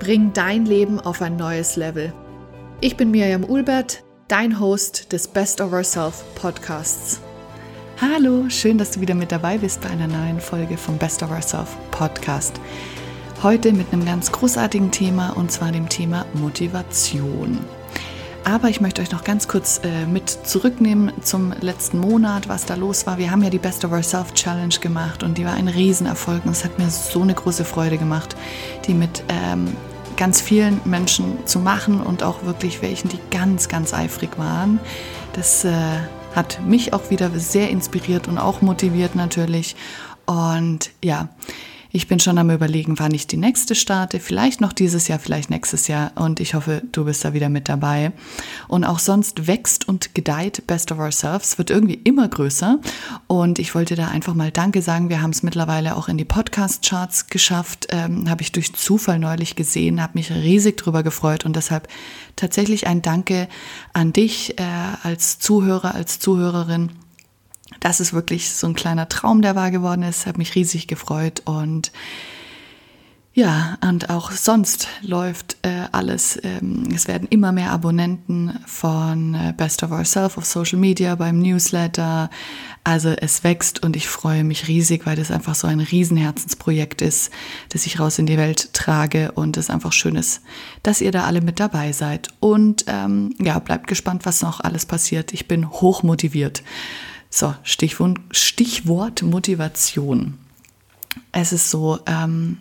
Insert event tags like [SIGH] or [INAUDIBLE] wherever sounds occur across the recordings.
Bring dein Leben auf ein neues Level. Ich bin Miriam Ulbert, dein Host des Best of Ourself Podcasts. Hallo, schön, dass du wieder mit dabei bist bei einer neuen Folge vom Best of Ourself Podcast. Heute mit einem ganz großartigen Thema und zwar dem Thema Motivation. Aber ich möchte euch noch ganz kurz äh, mit zurücknehmen zum letzten Monat, was da los war. Wir haben ja die Best of Ourself Challenge gemacht und die war ein Riesenerfolg und es hat mir so eine große Freude gemacht, die mit ähm, ganz vielen Menschen zu machen und auch wirklich welchen, die ganz, ganz eifrig waren. Das äh, hat mich auch wieder sehr inspiriert und auch motiviert natürlich. Und ja, ich bin schon am Überlegen, wann ich die nächste starte. Vielleicht noch dieses Jahr, vielleicht nächstes Jahr. Und ich hoffe, du bist da wieder mit dabei. Und auch sonst wächst und gedeiht Best of Ourselves, wird irgendwie immer größer. Und ich wollte da einfach mal Danke sagen. Wir haben es mittlerweile auch in die Podcast-Charts geschafft. Ähm, habe ich durch Zufall neulich gesehen, habe mich riesig drüber gefreut. Und deshalb tatsächlich ein Danke an dich äh, als Zuhörer, als Zuhörerin das ist wirklich so ein kleiner Traum, der wahr geworden ist. Hat mich riesig gefreut und ja, und auch sonst läuft äh, alles. Ähm, es werden immer mehr Abonnenten von äh, Best of Ourself auf Social Media, beim Newsletter. Also es wächst und ich freue mich riesig, weil das einfach so ein Riesenherzensprojekt ist, das ich raus in die Welt trage und es einfach schön ist, dass ihr da alle mit dabei seid. Und ähm, ja, bleibt gespannt, was noch alles passiert. Ich bin hoch motiviert. So, Stichwort, Stichwort Motivation. Es ist so, ähm,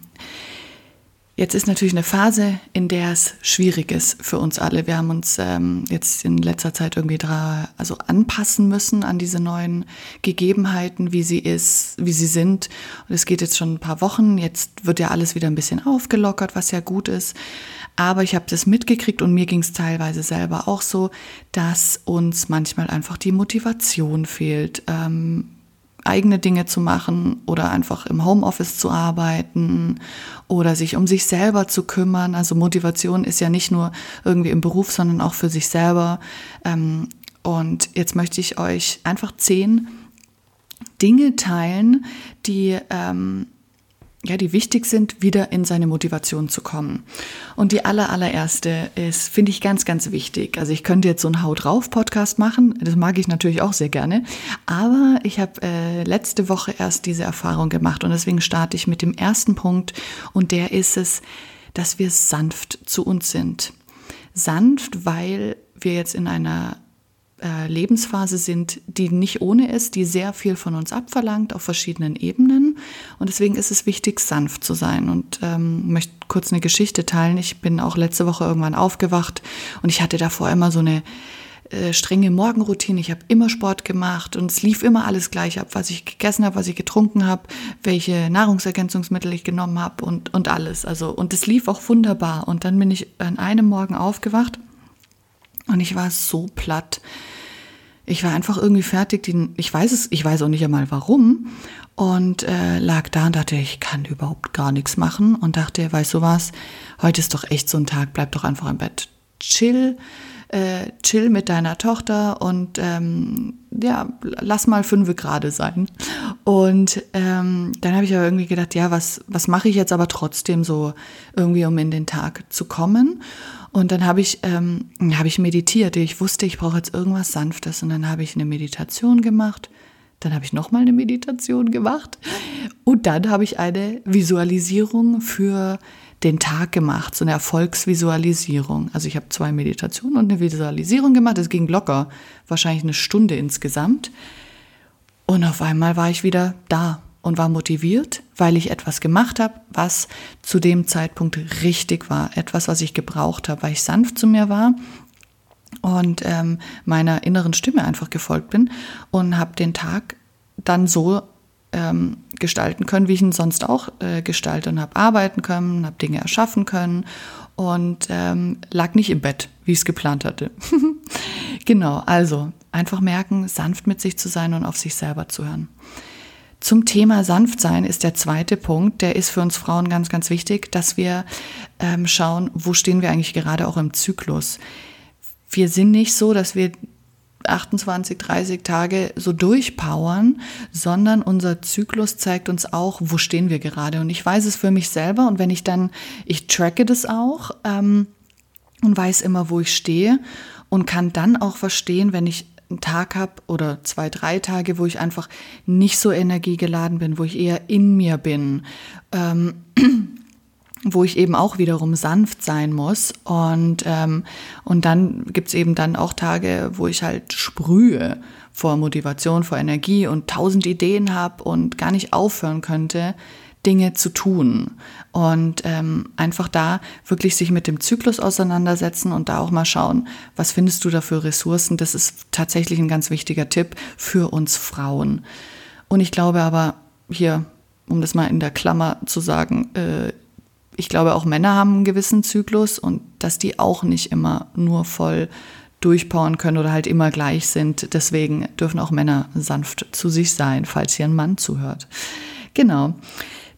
Jetzt ist natürlich eine Phase, in der es schwierig ist für uns alle. Wir haben uns ähm, jetzt in letzter Zeit irgendwie dra also anpassen müssen an diese neuen Gegebenheiten, wie sie ist, wie sie sind. Und es geht jetzt schon ein paar Wochen. Jetzt wird ja alles wieder ein bisschen aufgelockert, was ja gut ist. Aber ich habe das mitgekriegt und mir ging es teilweise selber auch so, dass uns manchmal einfach die Motivation fehlt. Ähm, eigene Dinge zu machen oder einfach im Homeoffice zu arbeiten oder sich um sich selber zu kümmern. Also Motivation ist ja nicht nur irgendwie im Beruf, sondern auch für sich selber. Ähm, und jetzt möchte ich euch einfach zehn Dinge teilen, die ähm, ja, die wichtig sind, wieder in seine Motivation zu kommen. Und die aller, allererste ist, finde ich ganz, ganz wichtig. Also ich könnte jetzt so einen Haut drauf Podcast machen. Das mag ich natürlich auch sehr gerne. Aber ich habe äh, letzte Woche erst diese Erfahrung gemacht und deswegen starte ich mit dem ersten Punkt und der ist es, dass wir sanft zu uns sind. Sanft, weil wir jetzt in einer äh, Lebensphase sind, die nicht ohne ist, die sehr viel von uns abverlangt auf verschiedenen Ebenen. Und deswegen ist es wichtig, sanft zu sein. Und ähm, möchte kurz eine Geschichte teilen. Ich bin auch letzte Woche irgendwann aufgewacht und ich hatte davor immer so eine äh, strenge Morgenroutine. Ich habe immer Sport gemacht und es lief immer alles gleich ab, was ich gegessen habe, was ich getrunken habe, welche Nahrungsergänzungsmittel ich genommen habe und, und alles. Also, und es lief auch wunderbar. Und dann bin ich an einem Morgen aufgewacht und ich war so platt. Ich war einfach irgendwie fertig. ich weiß es, ich weiß auch nicht einmal warum. Und äh, lag da und dachte, ich kann überhaupt gar nichts machen. Und dachte, weißt du was, heute ist doch echt so ein Tag, bleib doch einfach im Bett. Chill, äh, chill mit deiner Tochter und ähm, ja, lass mal fünf gerade sein. Und ähm, dann habe ich aber irgendwie gedacht, ja, was, was mache ich jetzt aber trotzdem so irgendwie, um in den Tag zu kommen? Und dann habe ich, ähm, hab ich meditiert. Ich wusste, ich brauche jetzt irgendwas Sanftes. Und dann habe ich eine Meditation gemacht. Dann habe ich nochmal eine Meditation gemacht. Und dann habe ich eine Visualisierung für den Tag gemacht, so eine Erfolgsvisualisierung. Also ich habe zwei Meditationen und eine Visualisierung gemacht. Es ging locker, wahrscheinlich eine Stunde insgesamt. Und auf einmal war ich wieder da und war motiviert, weil ich etwas gemacht habe, was zu dem Zeitpunkt richtig war. Etwas, was ich gebraucht habe, weil ich sanft zu mir war und ähm, meiner inneren Stimme einfach gefolgt bin und habe den Tag dann so ähm, gestalten können, wie ich ihn sonst auch äh, gestalte und habe arbeiten können, habe Dinge erschaffen können und ähm, lag nicht im Bett, wie ich es geplant hatte. [LAUGHS] genau, also einfach merken, sanft mit sich zu sein und auf sich selber zu hören. Zum Thema Sanftsein ist der zweite Punkt, der ist für uns Frauen ganz, ganz wichtig, dass wir ähm, schauen, wo stehen wir eigentlich gerade auch im Zyklus. Wir sind nicht so, dass wir 28, 30 Tage so durchpowern, sondern unser Zyklus zeigt uns auch, wo stehen wir gerade. Und ich weiß es für mich selber und wenn ich dann, ich tracke das auch ähm, und weiß immer, wo ich stehe und kann dann auch verstehen, wenn ich einen Tag habe oder zwei, drei Tage, wo ich einfach nicht so energiegeladen bin, wo ich eher in mir bin. Ähm, wo ich eben auch wiederum sanft sein muss. Und, ähm, und dann gibt's eben dann auch Tage, wo ich halt sprühe vor Motivation, vor Energie und tausend Ideen habe und gar nicht aufhören könnte, Dinge zu tun. Und ähm, einfach da wirklich sich mit dem Zyklus auseinandersetzen und da auch mal schauen, was findest du da für Ressourcen. Das ist tatsächlich ein ganz wichtiger Tipp für uns Frauen. Und ich glaube aber hier, um das mal in der Klammer zu sagen, äh, ich glaube, auch Männer haben einen gewissen Zyklus und dass die auch nicht immer nur voll durchpowern können oder halt immer gleich sind. Deswegen dürfen auch Männer sanft zu sich sein, falls hier ein Mann zuhört. Genau.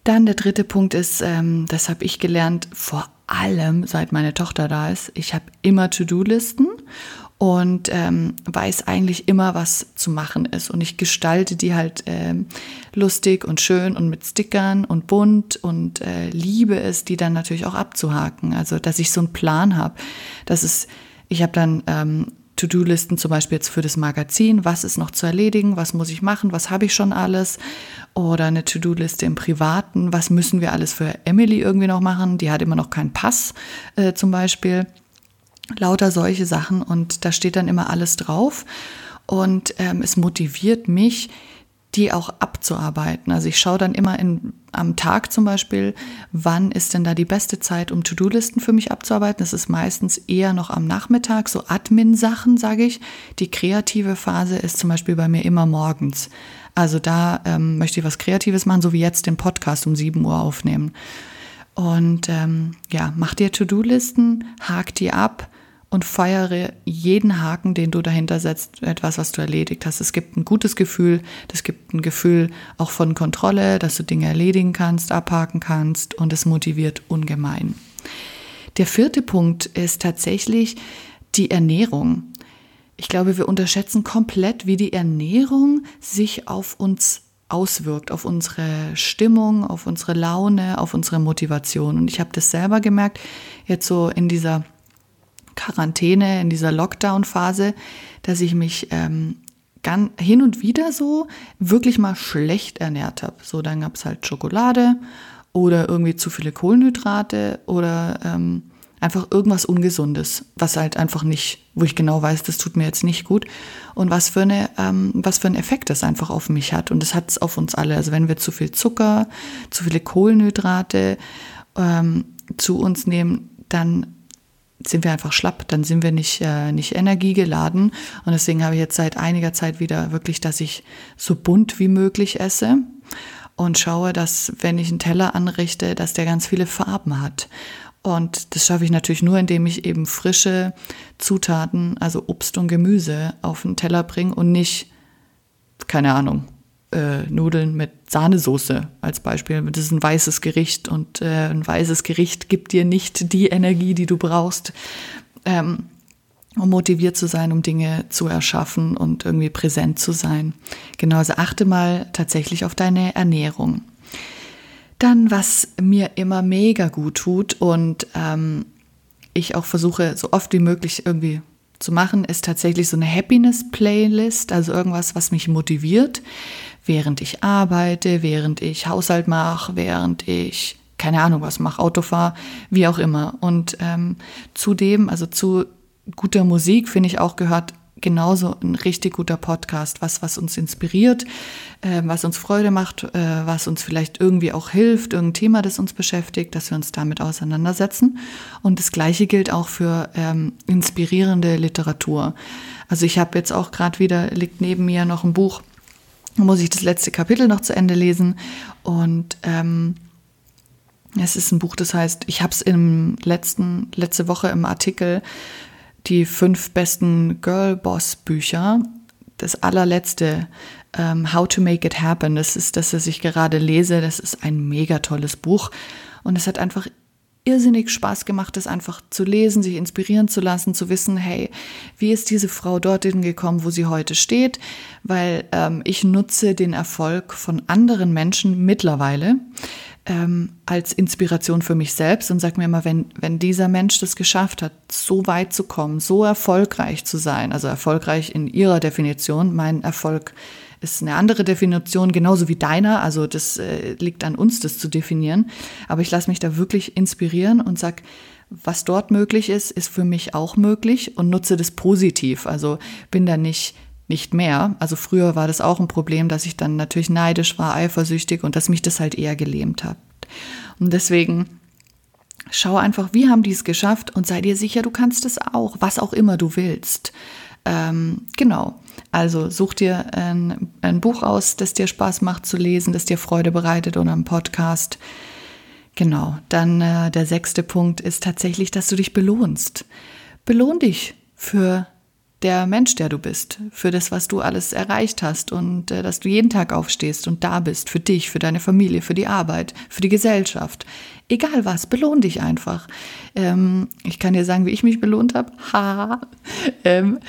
Dann der dritte Punkt ist, ähm, das habe ich gelernt, vor allem seit meine Tochter da ist. Ich habe immer To-Do-Listen und ähm, weiß eigentlich immer, was zu machen ist. Und ich gestalte die halt ähm, lustig und schön und mit Stickern und bunt und äh, liebe es, die dann natürlich auch abzuhaken. Also, dass ich so einen Plan habe. Das ist, ich habe dann ähm, To-Do-Listen zum Beispiel jetzt für das Magazin, was ist noch zu erledigen, was muss ich machen, was habe ich schon alles. Oder eine To-Do-Liste im Privaten, was müssen wir alles für Emily irgendwie noch machen, die hat immer noch keinen Pass äh, zum Beispiel lauter solche Sachen und da steht dann immer alles drauf und ähm, es motiviert mich, die auch abzuarbeiten. Also ich schaue dann immer in, am Tag zum Beispiel, wann ist denn da die beste Zeit, um To-Do-Listen für mich abzuarbeiten. Das ist meistens eher noch am Nachmittag, so Admin-Sachen, sage ich. Die kreative Phase ist zum Beispiel bei mir immer morgens. Also da ähm, möchte ich was Kreatives machen, so wie jetzt den Podcast um 7 Uhr aufnehmen. Und ähm, ja, mach dir To-Do-Listen, hak die ab und feiere jeden Haken, den du dahinter setzt, etwas, was du erledigt hast. Es gibt ein gutes Gefühl, es gibt ein Gefühl auch von Kontrolle, dass du Dinge erledigen kannst, abhaken kannst und es motiviert ungemein. Der vierte Punkt ist tatsächlich die Ernährung. Ich glaube, wir unterschätzen komplett, wie die Ernährung sich auf uns auswirkt, auf unsere Stimmung, auf unsere Laune, auf unsere Motivation. Und ich habe das selber gemerkt, jetzt so in dieser Quarantäne, in dieser Lockdown-Phase, dass ich mich ähm, ganz, hin und wieder so wirklich mal schlecht ernährt habe. So, dann gab es halt Schokolade oder irgendwie zu viele Kohlenhydrate oder ähm, einfach irgendwas Ungesundes, was halt einfach nicht, wo ich genau weiß, das tut mir jetzt nicht gut und was für eine, ähm, was für einen Effekt das einfach auf mich hat und das hat es auf uns alle. Also wenn wir zu viel Zucker, zu viele Kohlenhydrate ähm, zu uns nehmen, dann sind wir einfach schlapp, dann sind wir nicht, äh, nicht energiegeladen. Und deswegen habe ich jetzt seit einiger Zeit wieder wirklich, dass ich so bunt wie möglich esse und schaue, dass wenn ich einen Teller anrichte, dass der ganz viele Farben hat. Und das schaffe ich natürlich nur, indem ich eben frische Zutaten, also Obst und Gemüse, auf den Teller bringe und nicht, keine Ahnung, äh, Nudeln mit Sahnesoße als Beispiel. Das ist ein weißes Gericht und äh, ein weißes Gericht gibt dir nicht die Energie, die du brauchst, ähm, um motiviert zu sein, um Dinge zu erschaffen und irgendwie präsent zu sein. Genau, also achte mal tatsächlich auf deine Ernährung. Dann, was mir immer mega gut tut und ähm, ich auch versuche, so oft wie möglich irgendwie zu machen, ist tatsächlich so eine Happiness-Playlist, also irgendwas, was mich motiviert, während ich arbeite, während ich Haushalt mache, während ich keine Ahnung was mache, Auto fahre, wie auch immer. Und ähm, zudem, also zu guter Musik, finde ich auch gehört genauso ein richtig guter Podcast, was, was uns inspiriert, äh, was uns Freude macht, äh, was uns vielleicht irgendwie auch hilft, irgendein Thema, das uns beschäftigt, dass wir uns damit auseinandersetzen. Und das Gleiche gilt auch für ähm, inspirierende Literatur. Also ich habe jetzt auch gerade wieder, liegt neben mir noch ein Buch, muss ich das letzte Kapitel noch zu Ende lesen und ähm, Es ist ein Buch, das heißt, ich habe es im letzten, letzte Woche im Artikel die fünf besten Girl-Boss-Bücher, das allerletzte, um, ähm, How to Make It Happen, das ist das, was ich gerade lese, das ist ein mega tolles Buch. Und es hat einfach irrsinnig Spaß gemacht, das einfach zu lesen, sich inspirieren zu lassen, zu wissen, hey, wie ist diese Frau dorthin gekommen, wo sie heute steht? Weil ähm, ich nutze den Erfolg von anderen Menschen mittlerweile ähm, als Inspiration für mich selbst und sage mir immer, wenn, wenn dieser Mensch das geschafft hat, so weit zu kommen, so erfolgreich zu sein, also erfolgreich in ihrer Definition, mein Erfolg ist eine andere Definition, genauso wie deiner. Also das äh, liegt an uns, das zu definieren. Aber ich lasse mich da wirklich inspirieren und sag, was dort möglich ist, ist für mich auch möglich und nutze das positiv. Also bin da nicht nicht mehr. Also früher war das auch ein Problem, dass ich dann natürlich neidisch war, eifersüchtig und dass mich das halt eher gelähmt hat. Und deswegen schau einfach, wie haben die es geschafft und sei dir sicher, du kannst es auch, was auch immer du willst. Ähm, genau. Also such dir ein, ein, Buch aus, das dir Spaß macht zu lesen, das dir Freude bereitet oder einen Podcast. Genau. Dann äh, der sechste Punkt ist tatsächlich, dass du dich belohnst. Belohn dich für der Mensch, der du bist, für das, was du alles erreicht hast und äh, dass du jeden Tag aufstehst und da bist, für dich, für deine Familie, für die Arbeit, für die Gesellschaft. Egal was, belohn dich einfach. Ähm, ich kann dir sagen, wie ich mich belohnt habe. [LAUGHS] Ha! Ähm,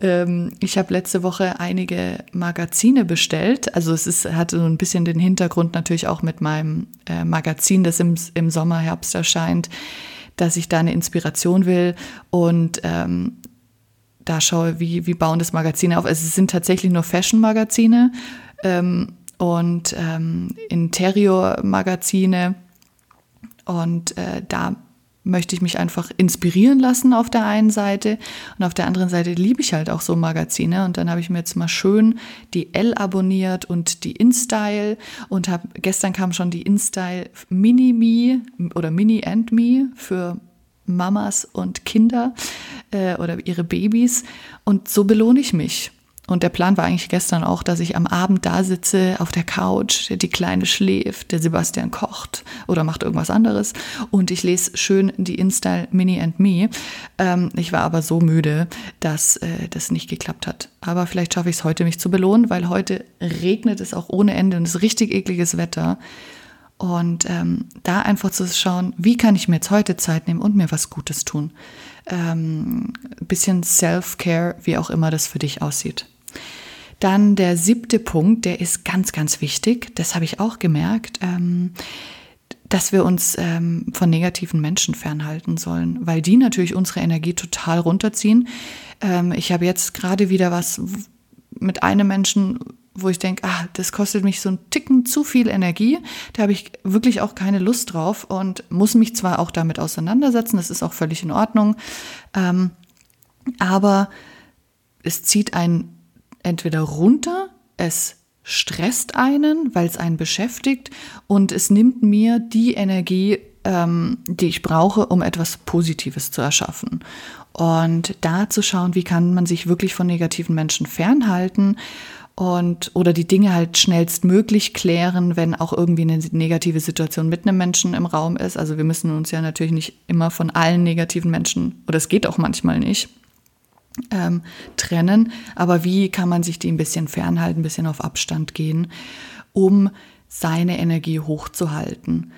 ähm, ich habe letzte Woche einige Magazine bestellt. Also es ist, hatte so ein bisschen den Hintergrund natürlich auch mit meinem äh, Magazin, das im, im Sommer, Herbst erscheint dass ich da eine Inspiration will. Und ähm, da schaue, wie, wie bauen das Magazine auf. Also es sind tatsächlich nur Fashion-Magazine ähm, und ähm, Interior-Magazine. Und äh, da möchte ich mich einfach inspirieren lassen auf der einen Seite und auf der anderen Seite liebe ich halt auch so Magazine und dann habe ich mir jetzt mal schön die L abonniert und die InStyle und habe gestern kam schon die InStyle Mini Me oder Mini and Me für Mamas und Kinder äh, oder ihre Babys. Und so belohne ich mich. Und der Plan war eigentlich gestern auch, dass ich am Abend da sitze auf der Couch, die Kleine schläft, der Sebastian kocht oder macht irgendwas anderes und ich lese schön die InStyle Mini and Me. Ähm, ich war aber so müde, dass äh, das nicht geklappt hat. Aber vielleicht schaffe ich es heute, mich zu belohnen, weil heute regnet es auch ohne Ende und es ist richtig ekliges Wetter. Und ähm, da einfach zu schauen, wie kann ich mir jetzt heute Zeit nehmen und mir was Gutes tun. Ähm, bisschen Self-Care, wie auch immer das für dich aussieht. Dann der siebte Punkt, der ist ganz, ganz wichtig. Das habe ich auch gemerkt, ähm, dass wir uns ähm, von negativen Menschen fernhalten sollen, weil die natürlich unsere Energie total runterziehen. Ähm, ich habe jetzt gerade wieder was mit einem Menschen wo ich denke, ah, das kostet mich so einen Ticken zu viel Energie. Da habe ich wirklich auch keine Lust drauf und muss mich zwar auch damit auseinandersetzen, das ist auch völlig in Ordnung, ähm, aber es zieht einen entweder runter, es stresst einen, weil es einen beschäftigt und es nimmt mir die Energie, ähm, die ich brauche, um etwas Positives zu erschaffen. Und da zu schauen, wie kann man sich wirklich von negativen Menschen fernhalten und oder die Dinge halt schnellstmöglich klären, wenn auch irgendwie eine negative Situation mit einem Menschen im Raum ist. Also wir müssen uns ja natürlich nicht immer von allen negativen Menschen, oder es geht auch manchmal nicht, ähm, trennen. Aber wie kann man sich die ein bisschen fernhalten, ein bisschen auf Abstand gehen, um seine Energie hochzuhalten?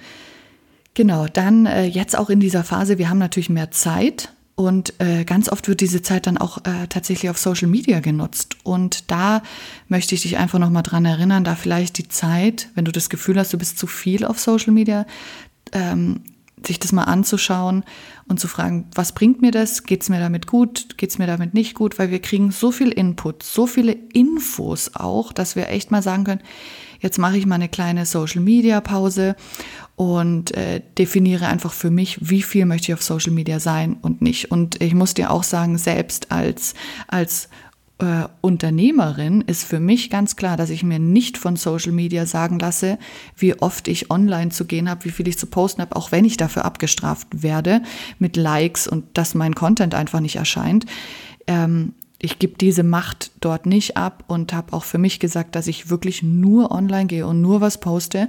Genau, dann äh, jetzt auch in dieser Phase, wir haben natürlich mehr Zeit und äh, ganz oft wird diese Zeit dann auch äh, tatsächlich auf Social Media genutzt. Und da möchte ich dich einfach nochmal dran erinnern, da vielleicht die Zeit, wenn du das Gefühl hast, du bist zu viel auf Social Media, ähm, sich das mal anzuschauen und zu fragen, was bringt mir das? Geht es mir damit gut? Geht es mir damit nicht gut? Weil wir kriegen so viel Input, so viele Infos auch, dass wir echt mal sagen können, jetzt mache ich mal eine kleine Social Media Pause und äh, definiere einfach für mich, wie viel möchte ich auf Social Media sein und nicht. Und ich muss dir auch sagen, selbst als, als äh, Unternehmerin ist für mich ganz klar, dass ich mir nicht von Social Media sagen lasse, wie oft ich online zu gehen habe, wie viel ich zu posten habe, auch wenn ich dafür abgestraft werde mit Likes und dass mein Content einfach nicht erscheint. Ähm, ich gebe diese Macht dort nicht ab und habe auch für mich gesagt, dass ich wirklich nur online gehe und nur was poste,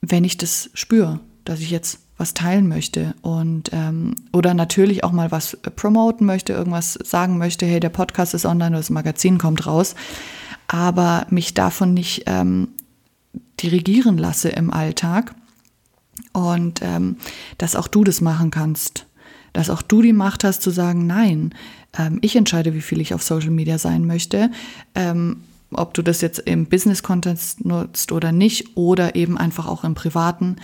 wenn ich das spüre. dass ich jetzt was teilen möchte und ähm, oder natürlich auch mal was promoten möchte, irgendwas sagen möchte, hey, der Podcast ist online das Magazin kommt raus, aber mich davon nicht ähm, dirigieren lasse im Alltag und ähm, dass auch du das machen kannst, dass auch du die Macht hast zu sagen, nein, ähm, ich entscheide, wie viel ich auf Social Media sein möchte. Ähm, ob du das jetzt im Business-Kontext nutzt oder nicht oder eben einfach auch im privaten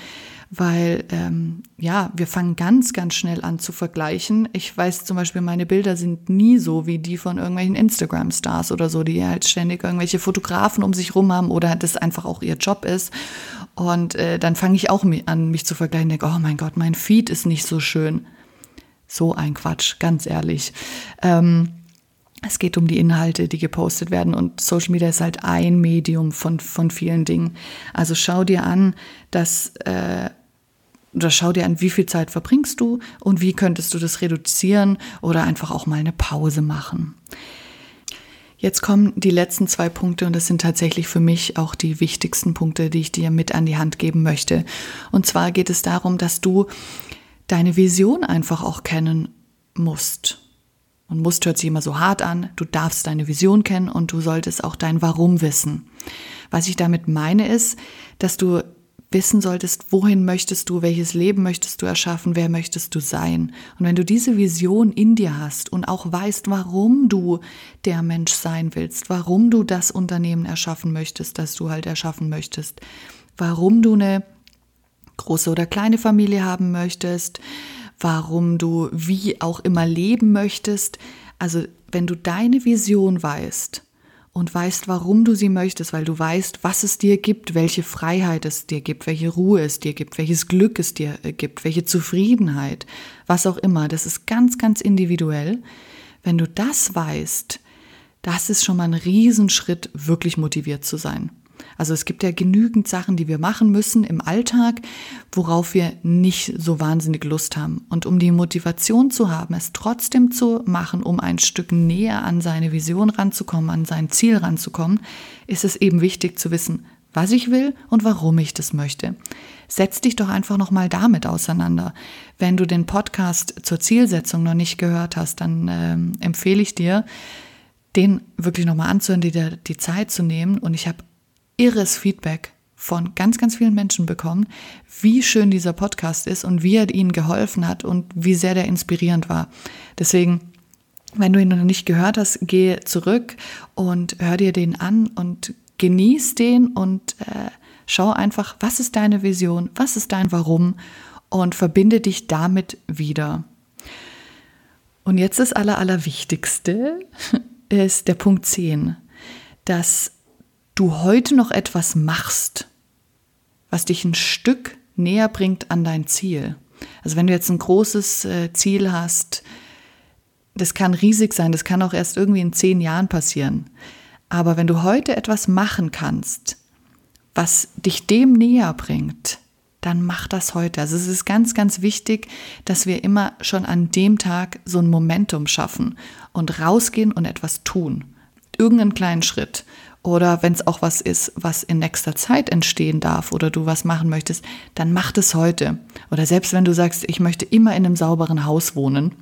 weil ähm, ja, wir fangen ganz, ganz schnell an zu vergleichen. Ich weiß zum Beispiel, meine Bilder sind nie so wie die von irgendwelchen Instagram-Stars oder so, die halt ständig irgendwelche Fotografen um sich rum haben oder das einfach auch ihr Job ist. Und äh, dann fange ich auch an, mich zu vergleichen, denke, oh mein Gott, mein Feed ist nicht so schön. So ein Quatsch, ganz ehrlich. Ähm, es geht um die Inhalte, die gepostet werden und Social Media ist halt ein Medium von, von vielen Dingen. Also schau dir an, dass, äh, oder schau dir an, wie viel Zeit verbringst du und wie könntest du das reduzieren oder einfach auch mal eine Pause machen. Jetzt kommen die letzten zwei Punkte und das sind tatsächlich für mich auch die wichtigsten Punkte, die ich dir mit an die Hand geben möchte. Und zwar geht es darum, dass du deine Vision einfach auch kennen musst. Und musst hört sich immer so hart an. Du darfst deine Vision kennen und du solltest auch dein Warum wissen. Was ich damit meine ist, dass du wissen solltest, wohin möchtest du, welches Leben möchtest du erschaffen, wer möchtest du sein. Und wenn du diese Vision in dir hast und auch weißt, warum du der Mensch sein willst, warum du das Unternehmen erschaffen möchtest, das du halt erschaffen möchtest, warum du eine große oder kleine Familie haben möchtest, warum du wie auch immer leben möchtest. Also wenn du deine Vision weißt und weißt, warum du sie möchtest, weil du weißt, was es dir gibt, welche Freiheit es dir gibt, welche Ruhe es dir gibt, welches Glück es dir äh, gibt, welche Zufriedenheit, was auch immer, das ist ganz, ganz individuell. Wenn du das weißt, das ist schon mal ein Riesenschritt, wirklich motiviert zu sein. Also es gibt ja genügend Sachen, die wir machen müssen im Alltag, worauf wir nicht so wahnsinnig Lust haben. Und um die Motivation zu haben, es trotzdem zu machen, um ein Stück näher an seine Vision ranzukommen, an sein Ziel ranzukommen, ist es eben wichtig zu wissen, was ich will und warum ich das möchte. Setz dich doch einfach nochmal damit auseinander. Wenn du den Podcast zur Zielsetzung noch nicht gehört hast, dann ähm, empfehle ich dir, den wirklich nochmal anzuhören, dir die Zeit zu nehmen. Und ich habe irres Feedback von ganz, ganz vielen Menschen bekommen, wie schön dieser Podcast ist und wie er ihnen geholfen hat und wie sehr der inspirierend war. Deswegen, wenn du ihn noch nicht gehört hast, geh zurück und hör dir den an und genieß den und äh, schau einfach, was ist deine Vision, was ist dein Warum und verbinde dich damit wieder. Und jetzt das Aller, Allerwichtigste [LAUGHS] ist der Punkt 10, dass du heute noch etwas machst, was dich ein Stück näher bringt an dein Ziel. Also wenn du jetzt ein großes äh, Ziel hast, das kann riesig sein, das kann auch erst irgendwie in zehn Jahren passieren. Aber wenn du heute etwas machen kannst, was dich dem näher bringt, dann mach das heute. Also es ist ganz, ganz wichtig, dass wir immer schon an dem Tag so ein Momentum schaffen und rausgehen und etwas tun. Irgendeinen kleinen Schritt. Oder wenn es auch was ist, was in nächster Zeit entstehen darf oder du was machen möchtest, dann mach das heute. Oder selbst wenn du sagst, ich möchte immer in einem sauberen Haus wohnen,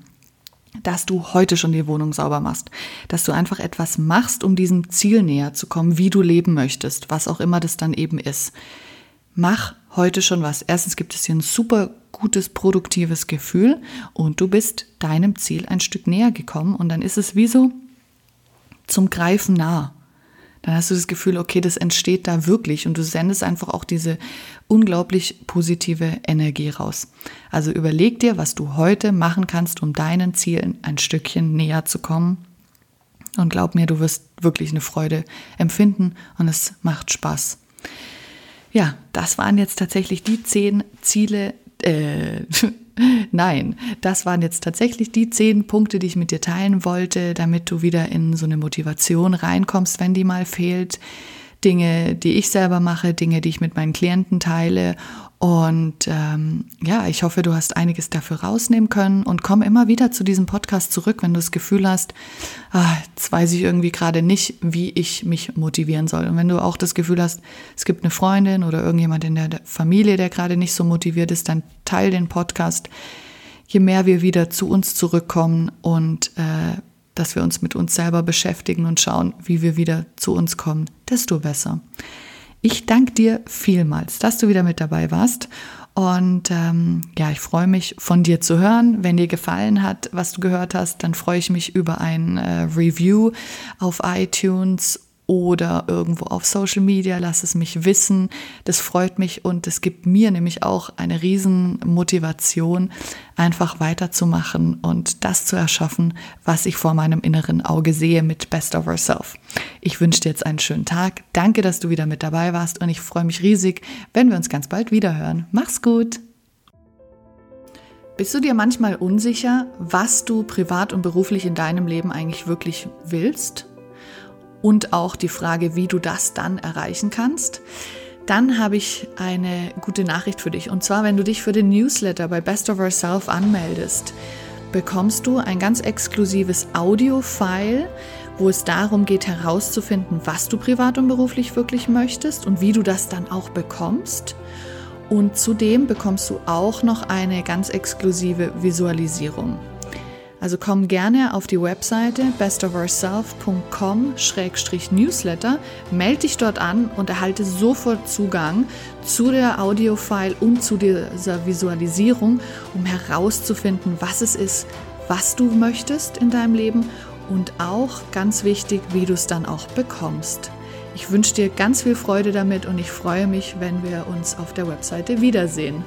dass du heute schon die Wohnung sauber machst. Dass du einfach etwas machst, um diesem Ziel näher zu kommen, wie du leben möchtest, was auch immer das dann eben ist. Mach heute schon was. Erstens gibt es dir ein super gutes, produktives Gefühl und du bist deinem Ziel ein Stück näher gekommen und dann ist es wie so zum Greifen nah dann hast du das Gefühl, okay, das entsteht da wirklich und du sendest einfach auch diese unglaublich positive Energie raus. Also überleg dir, was du heute machen kannst, um deinen Zielen ein Stückchen näher zu kommen. Und glaub mir, du wirst wirklich eine Freude empfinden und es macht Spaß. Ja, das waren jetzt tatsächlich die zehn Ziele, äh, [LAUGHS] [LAUGHS] Nein, das waren jetzt tatsächlich die zehn Punkte, die ich mit dir teilen wollte, damit du wieder in so eine Motivation reinkommst, wenn die mal fehlt. Dinge, die ich selber mache, Dinge, die ich mit meinen Klienten teile. Und ähm, ja, ich hoffe, du hast einiges dafür rausnehmen können und komm immer wieder zu diesem Podcast zurück, wenn du das Gefühl hast, ah, jetzt weiß ich irgendwie gerade nicht, wie ich mich motivieren soll. Und wenn du auch das Gefühl hast, es gibt eine Freundin oder irgendjemand in der Familie, der gerade nicht so motiviert ist, dann teil den Podcast. Je mehr wir wieder zu uns zurückkommen und äh, dass wir uns mit uns selber beschäftigen und schauen, wie wir wieder zu uns kommen, desto besser. Ich danke dir vielmals, dass du wieder mit dabei warst. Und ähm, ja, ich freue mich von dir zu hören. Wenn dir gefallen hat, was du gehört hast, dann freue ich mich über ein äh, Review auf iTunes oder irgendwo auf Social Media, lass es mich wissen. Das freut mich und es gibt mir nämlich auch eine riesen Motivation, einfach weiterzumachen und das zu erschaffen, was ich vor meinem inneren Auge sehe mit Best of Ourself. Ich wünsche dir jetzt einen schönen Tag. Danke, dass du wieder mit dabei warst und ich freue mich riesig, wenn wir uns ganz bald wieder hören. Mach's gut! Bist du dir manchmal unsicher, was du privat und beruflich in deinem Leben eigentlich wirklich willst? Und auch die Frage, wie du das dann erreichen kannst, dann habe ich eine gute Nachricht für dich. Und zwar, wenn du dich für den Newsletter bei Best of Ourself anmeldest, bekommst du ein ganz exklusives Audio-File, wo es darum geht herauszufinden, was du privat und beruflich wirklich möchtest und wie du das dann auch bekommst. Und zudem bekommst du auch noch eine ganz exklusive Visualisierung. Also komm gerne auf die Webseite bestofourself.com-newsletter, melde dich dort an und erhalte sofort Zugang zu der Audiofile und zu dieser Visualisierung, um herauszufinden, was es ist, was du möchtest in deinem Leben und auch ganz wichtig, wie du es dann auch bekommst. Ich wünsche dir ganz viel Freude damit und ich freue mich, wenn wir uns auf der Webseite wiedersehen.